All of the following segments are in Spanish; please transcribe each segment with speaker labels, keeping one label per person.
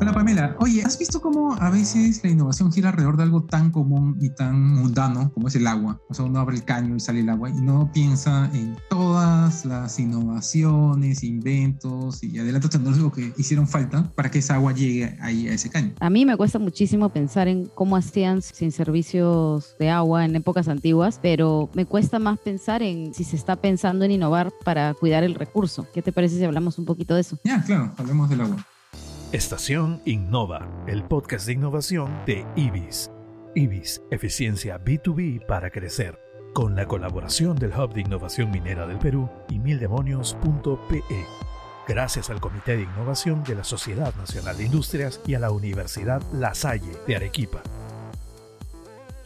Speaker 1: Hola Pamela, oye, ¿has visto cómo a veces la innovación gira alrededor de algo tan común y tan mundano como es el agua? O sea, uno abre el caño y sale el agua y no piensa en todas las innovaciones, inventos y adelantos tecnológicos que hicieron falta para que esa agua llegue ahí a ese caño.
Speaker 2: A mí me cuesta muchísimo pensar en cómo hacían sin servicios de agua en épocas antiguas, pero me cuesta más pensar en si se está pensando en innovar para cuidar el recurso. ¿Qué te parece si hablamos un poquito de eso?
Speaker 1: Ya, claro, hablemos del agua.
Speaker 3: Estación Innova, el podcast de innovación de IBIS. IBIS, eficiencia B2B para crecer. Con la colaboración del Hub de Innovación Minera del Perú y mildemonios.pe. Gracias al Comité de Innovación de la Sociedad Nacional de Industrias y a la Universidad La Salle de Arequipa.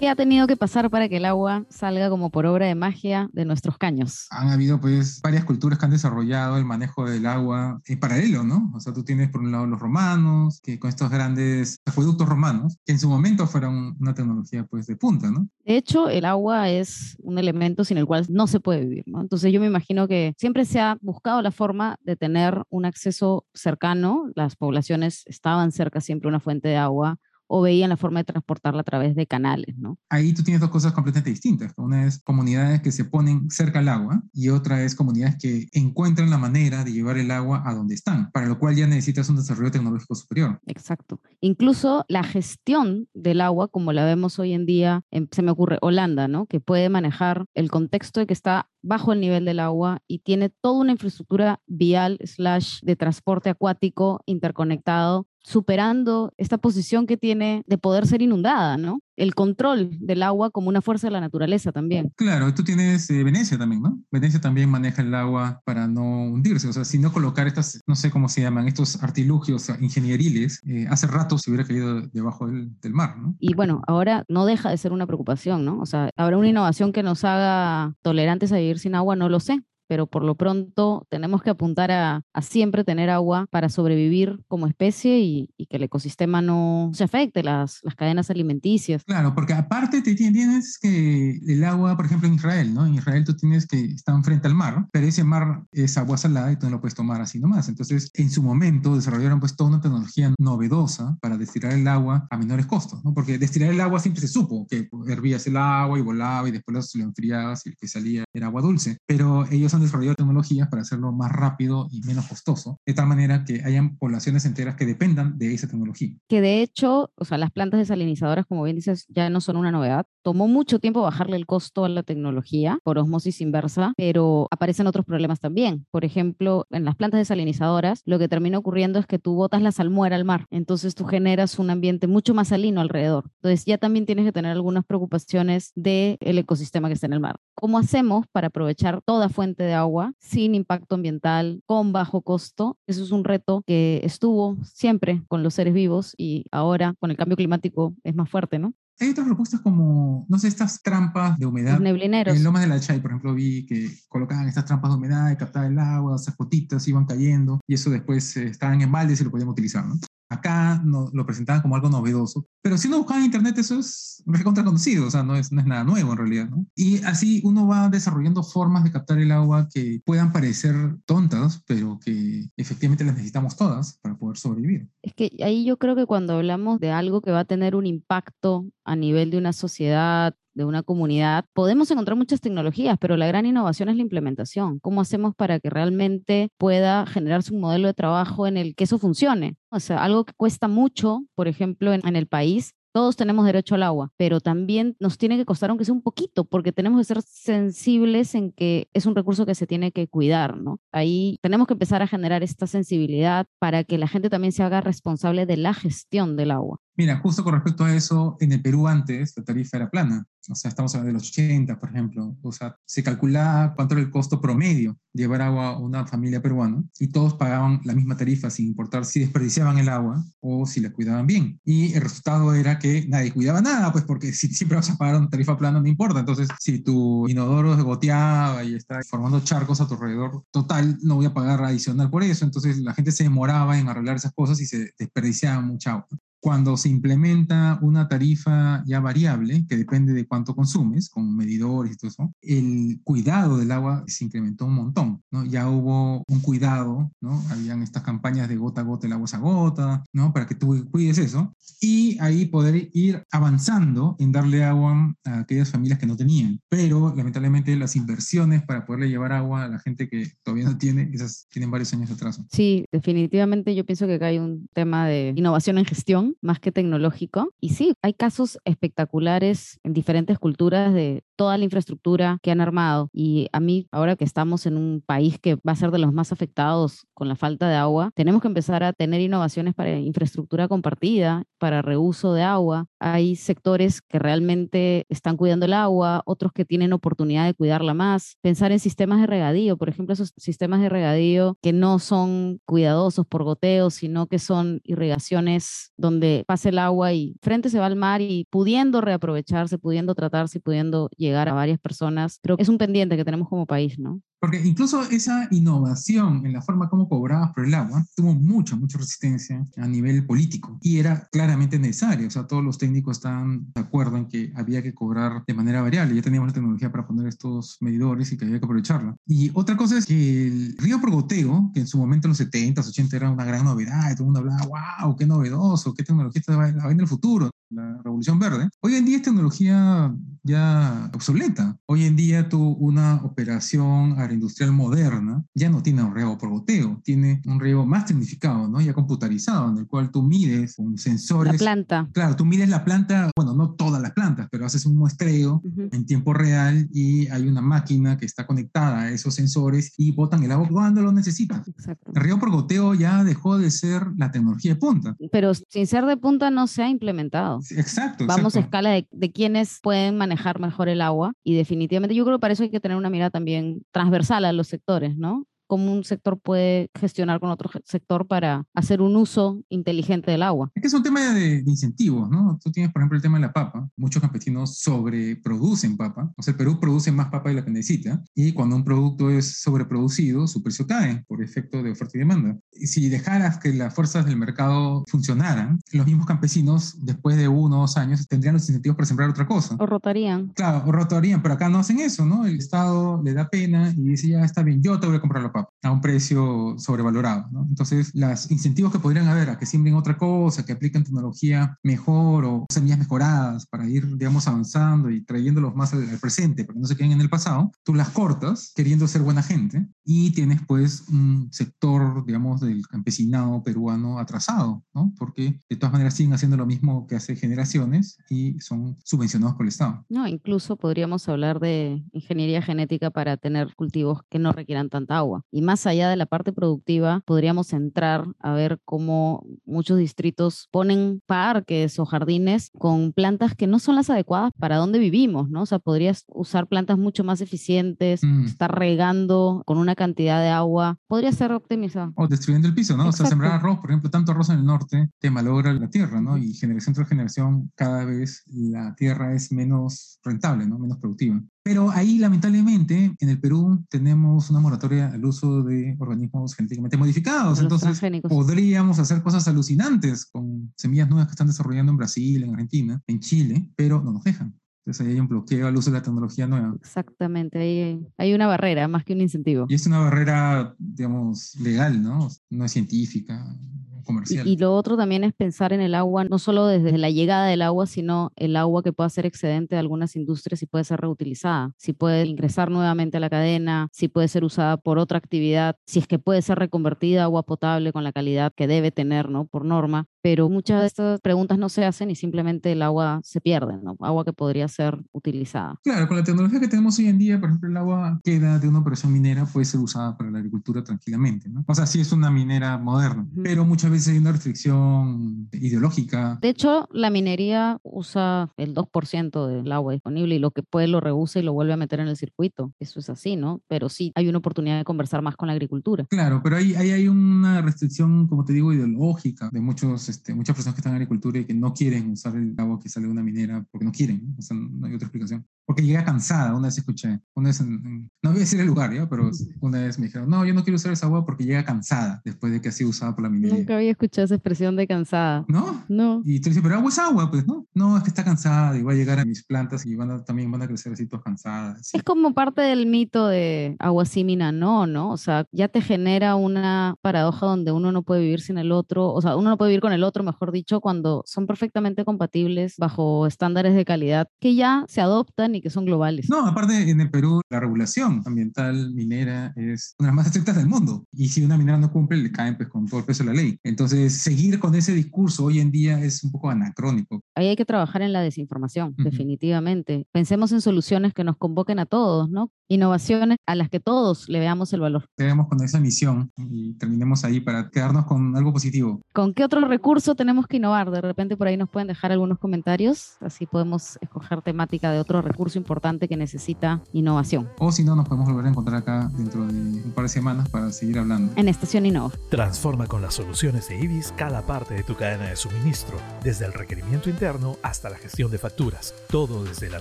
Speaker 2: ¿Qué ha tenido que pasar para que el agua salga como por obra de magia de nuestros caños?
Speaker 1: Han habido pues varias culturas que han desarrollado el manejo del agua en paralelo, ¿no? O sea, tú tienes por un lado los romanos, que con estos grandes acueductos romanos, que en su momento fueron una tecnología pues de punta, ¿no?
Speaker 2: De hecho, el agua es un elemento sin el cual no se puede vivir, ¿no? Entonces yo me imagino que siempre se ha buscado la forma de tener un acceso cercano, las poblaciones estaban cerca siempre una fuente de agua o veían la forma de transportarla a través de canales, ¿no?
Speaker 1: Ahí tú tienes dos cosas completamente distintas. Una es comunidades que se ponen cerca al agua y otra es comunidades que encuentran la manera de llevar el agua a donde están, para lo cual ya necesitas un desarrollo tecnológico superior.
Speaker 2: Exacto. Incluso la gestión del agua, como la vemos hoy en día, en- se me ocurre Holanda, ¿no? Que puede manejar el contexto de que está bajo el nivel del agua y tiene toda una infraestructura vial slash de transporte acuático interconectado, superando esta posición que tiene de poder ser inundada, ¿no? El control del agua como una fuerza de la naturaleza también.
Speaker 1: Claro, tú tienes eh, Venecia también, ¿no? Venecia también maneja el agua para no hundirse, o sea, si no colocar estas, no sé cómo se llaman, estos artilugios ingenieriles, eh, hace rato se hubiera caído debajo del, del mar, ¿no?
Speaker 2: Y bueno, ahora no deja de ser una preocupación, ¿no? O sea, ¿habrá una innovación que nos haga tolerantes a vivir sin agua? No lo sé, pero por lo pronto tenemos que apuntar a, a siempre tener agua para sobrevivir como especie y, y que el ecosistema no se afecte, las, las cadenas alimenticias.
Speaker 1: Claro, porque aparte te ti- tienes que el agua, por ejemplo, en Israel, ¿no? En Israel tú tienes que están frente al mar, pero ese mar es agua salada y tú no lo puedes tomar así nomás. Entonces, en su momento desarrollaron pues toda una tecnología novedosa para destilar el agua a menores costos, ¿no? Porque destilar el agua siempre se supo que hervías el agua y volaba y después lo enfriabas y el que salía era agua dulce, pero ellos han desarrollado tecnologías para hacerlo más rápido y menos costoso, de tal manera que hayan poblaciones enteras que dependan de esa tecnología.
Speaker 2: Que de hecho, o sea, las plantas desalinizadoras, como bien dices, ya no son una novedad. Tomó mucho tiempo bajarle el costo a la tecnología por osmosis inversa, pero aparecen otros problemas también. Por ejemplo, en las plantas desalinizadoras, lo que termina ocurriendo es que tú botas la salmuera al mar, entonces tú generas un ambiente mucho más salino alrededor. Entonces ya también tienes que tener algunas preocupaciones del ecosistema que está en el mar. ¿Cómo hacemos para aprovechar toda fuente de agua sin impacto ambiental, con bajo costo? Eso es un reto que estuvo siempre con los seres vivos y ahora con el cambio climático es más fuerte, ¿no?
Speaker 1: Hay otras propuestas como, no sé, estas trampas de humedad.
Speaker 2: Los neblineros.
Speaker 1: En Lomas de la Chay, por ejemplo, vi que colocaban estas trampas de humedad captaban el agua, esas gotitas iban cayendo y eso después eh, estaban en baldes y lo podían utilizar, ¿no? Acá no, lo presentaban como algo novedoso, pero si uno buscaba en internet eso es recontra conocido, o sea, no es, no es nada nuevo en realidad, ¿no? Y así uno va desarrollando formas de captar el agua que puedan parecer tontas, pero que efectivamente las necesitamos todas para poder sobrevivir.
Speaker 2: Es que ahí yo creo que cuando hablamos de algo que va a tener un impacto a nivel de una sociedad, de una comunidad, podemos encontrar muchas tecnologías, pero la gran innovación es la implementación. ¿Cómo hacemos para que realmente pueda generarse un modelo de trabajo en el que eso funcione? O sea, algo que cuesta mucho, por ejemplo, en, el país, todos tenemos derecho al agua, pero también nos tiene que costar aunque sea un poquito, porque tenemos que ser sensibles en que es un recurso que se tiene que cuidar, ¿no? Ahí tenemos que empezar a generar esta sensibilidad para que la gente también se haga responsable de la gestión del agua.
Speaker 1: Mira, justo con respecto a eso, en el Perú antes la tarifa era plana. O sea, estamos hablando de los 80, por ejemplo. O sea, se calculaba cuánto era el costo promedio de llevar agua a una familia peruana y todos pagaban la misma tarifa sin importar si desperdiciaban el agua o si la cuidaban bien. Y el resultado era que nadie cuidaba nada, pues porque si siempre vas a pagar una tarifa plana no importa. Entonces, si tu inodoro se goteaba y está formando charcos a tu alrededor, total, no voy a pagar adicional por eso. Entonces, la gente se demoraba en arreglar esas cosas y se desperdiciaba mucha agua cuando se implementa una tarifa ya variable, que depende de cuánto consumes, con medidores y todo eso, el cuidado del agua se incrementó un montón, ¿no? Ya hubo un cuidado, ¿no? Habían estas campañas de gota a gota, el agua es a gota, ¿no? Para que tú cuides eso. Y ahí poder ir avanzando en darle agua a aquellas familias que no tenían. Pero lamentablemente las inversiones para poderle llevar agua a la gente que todavía no tiene, esas tienen varios años de atraso.
Speaker 2: Sí, definitivamente yo pienso que acá hay un tema de innovación en gestión más que tecnológico. Y sí, hay casos espectaculares en diferentes culturas de toda la infraestructura que han armado. Y a mí, ahora que estamos en un país que va a ser de los más afectados con la falta de agua, tenemos que empezar a tener innovaciones para infraestructura compartida, para reuso de agua. Hay sectores que realmente están cuidando el agua, otros que tienen oportunidad de cuidarla más. Pensar en sistemas de regadío, por ejemplo, esos sistemas de regadío que no son cuidadosos por goteo, sino que son irrigaciones donde pase el agua y frente se va al mar y pudiendo reaprovecharse, pudiendo tratarse pudiendo llegar a varias personas, creo que es un pendiente que tenemos como país, ¿no?
Speaker 1: Porque incluso esa innovación en la forma como cobrabas por el agua tuvo mucha, mucha resistencia a nivel político y era claramente necesario. O sea, todos los técnicos estaban de acuerdo en que había que cobrar de manera variable. Ya teníamos la tecnología para poner estos medidores y que había que aprovecharla. Y otra cosa es que el río por goteo, que en su momento en los 70, 80 era una gran novedad, y todo el mundo hablaba, wow, qué novedoso, qué tecnología está va en el futuro la revolución verde, hoy en día es tecnología ya obsoleta. Hoy en día tú una operación agroindustrial moderna ya no tiene un riego por goteo, tiene un riego más tecnificado, ¿no? ya computarizado, en el cual tú mides con sensores.
Speaker 2: La planta.
Speaker 1: Claro, tú mides la planta, bueno, no todas las plantas, pero haces un muestreo en tiempo real y hay una máquina que está conectada a esos sensores y botan el agua cuando lo necesitas.
Speaker 2: Exacto.
Speaker 1: El riego por goteo ya dejó de ser la tecnología de punta.
Speaker 2: Pero sin ser de punta no se ha implementado.
Speaker 1: Exacto.
Speaker 2: Vamos a
Speaker 1: exacto.
Speaker 2: escala de, de quienes pueden manejar mejor el agua y definitivamente yo creo que para eso hay que tener una mirada también transversal a los sectores, ¿no? Cómo un sector puede gestionar con otro sector para hacer un uso inteligente del agua.
Speaker 1: Es que es un tema de, de incentivos, ¿no? Tú tienes, por ejemplo, el tema de la papa. Muchos campesinos sobreproducen papa. O sea, el Perú produce más papa de la que necesita. Y cuando un producto es sobreproducido, su precio cae por efecto de oferta y demanda. Y si dejaras que las fuerzas del mercado funcionaran, los mismos campesinos, después de uno o dos años, tendrían los incentivos para sembrar otra cosa.
Speaker 2: O rotarían.
Speaker 1: Claro, o rotarían, pero acá no hacen eso, ¿no? El Estado le da pena y dice, ya está bien, yo te voy a comprar la papa a un precio sobrevalorado, ¿no? Entonces, los incentivos que podrían haber a que siembren otra cosa, que apliquen tecnología mejor o semillas mejoradas para ir, digamos, avanzando y trayéndolos más al, al presente, para que no se queden en el pasado, tú las cortas queriendo ser buena gente y tienes pues un sector, digamos, del campesinado peruano atrasado, ¿no? Porque de todas maneras siguen haciendo lo mismo que hace generaciones y son subvencionados por el Estado.
Speaker 2: No, incluso podríamos hablar de ingeniería genética para tener cultivos que no requieran tanta agua. Y más allá de la parte productiva, podríamos entrar a ver cómo muchos distritos ponen parques o jardines con plantas que no son las adecuadas para donde vivimos, ¿no? O sea, podrías usar plantas mucho más eficientes,
Speaker 1: Mm.
Speaker 2: estar regando con una cantidad de agua, podría ser optimizado.
Speaker 1: O destruyendo el piso, ¿no? O sea,
Speaker 2: Exacto.
Speaker 1: sembrar arroz, por ejemplo, tanto arroz en el norte te malogra la tierra, ¿no? Y generación tras generación, cada vez la tierra es menos rentable, ¿no? Menos productiva. Pero ahí, lamentablemente, en el Perú tenemos una moratoria al uso de organismos genéticamente modificados.
Speaker 2: Los
Speaker 1: Entonces,
Speaker 2: transgénicos.
Speaker 1: podríamos hacer cosas alucinantes con semillas nuevas que están desarrollando en Brasil, en Argentina, en Chile, pero no nos dejan. Entonces, ahí hay un bloqueo al uso de la tecnología nueva.
Speaker 2: Exactamente, hay, hay una barrera más que un incentivo.
Speaker 1: Y es una barrera, digamos, legal, ¿no? No es científica, comercial.
Speaker 2: Y, y lo otro también es pensar en el agua, no solo desde la llegada del agua, sino el agua que pueda ser excedente de algunas industrias y puede ser reutilizada, si puede ingresar nuevamente a la cadena, si puede ser usada por otra actividad, si es que puede ser reconvertida a agua potable con la calidad que debe tener, ¿no? Por norma. Pero muchas de estas preguntas no se hacen y simplemente el agua se pierde, ¿no? Agua que podría ser utilizada.
Speaker 1: Claro, con la tecnología que tenemos hoy en día, por ejemplo, el agua queda de una operación minera puede ser usada para la agricultura tranquilamente, ¿no? O sea, sí es una minera moderna, pero muchas veces hay una restricción ideológica.
Speaker 2: De hecho, la minería usa el 2% del agua disponible y lo que puede lo rehúsa y lo vuelve a meter en el circuito. Eso es así, ¿no? Pero sí hay una oportunidad de conversar más con la agricultura.
Speaker 1: Claro, pero ahí, ahí hay una restricción, como te digo, ideológica de muchos, este, muchas personas que están en agricultura y que no quieren usar el agua que sale de una minera porque no quieren, ¿no? O sea, no hay otra explicación. Porque llega cansada, una vez escuché, una vez, en- en- no voy a decir el lugar, ¿ya? Pero una vez me dijeron, no, yo no quiero usar esa agua porque llega cansada después de que ha sido usada por la minería.
Speaker 2: Nunca había escuchado esa expresión de cansada.
Speaker 1: ¿No?
Speaker 2: No.
Speaker 1: Y tú dices, pero agua es agua, pues, ¿no? No, es que está cansada y va a llegar a mis plantas y van a, también van a crecer así todas cansadas.
Speaker 2: Es como parte del mito de agua sí, mina no, ¿no? O sea, ya te genera una paradoja donde uno no puede vivir sin el otro, o sea, uno no puede vivir con el otro, mejor dicho, cuando son perfectamente compatibles bajo estándares de calidad que ya se adoptan y que son globales.
Speaker 1: No, aparte en el Perú la regulación ambiental minera es una de las más estrictas del mundo. Y si una minera no cumple, le caen pues con todo el peso de la ley. Entonces, seguir con ese discurso hoy en día es un poco anacrónico.
Speaker 2: Ahí hay que trabajar en la desinformación, definitivamente. Pensemos en soluciones que nos convoquen a todos, ¿no? Innovaciones a las que todos le veamos el valor.
Speaker 1: Quedemos con esa misión y terminemos ahí para quedarnos con algo positivo.
Speaker 2: ¿Con qué otro recurso tenemos que innovar? De repente por ahí nos pueden dejar algunos comentarios, así podemos escoger temática de otro recurso importante que necesita innovación.
Speaker 1: O si no, nos podemos volver a encontrar acá dentro de un par de semanas para seguir hablando.
Speaker 2: En Estación Innova.
Speaker 3: Transforma con las soluciones de IBIS cada parte de tu cadena de suministro, desde el requerimiento interno hasta la gestión de facturas, todo desde la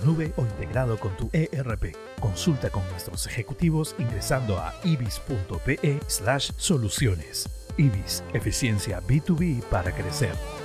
Speaker 3: nube o integrado con tu ERP. Consulta nuestros ejecutivos ingresando a ibis.pe slash soluciones. IBIS, eficiencia B2B para crecer.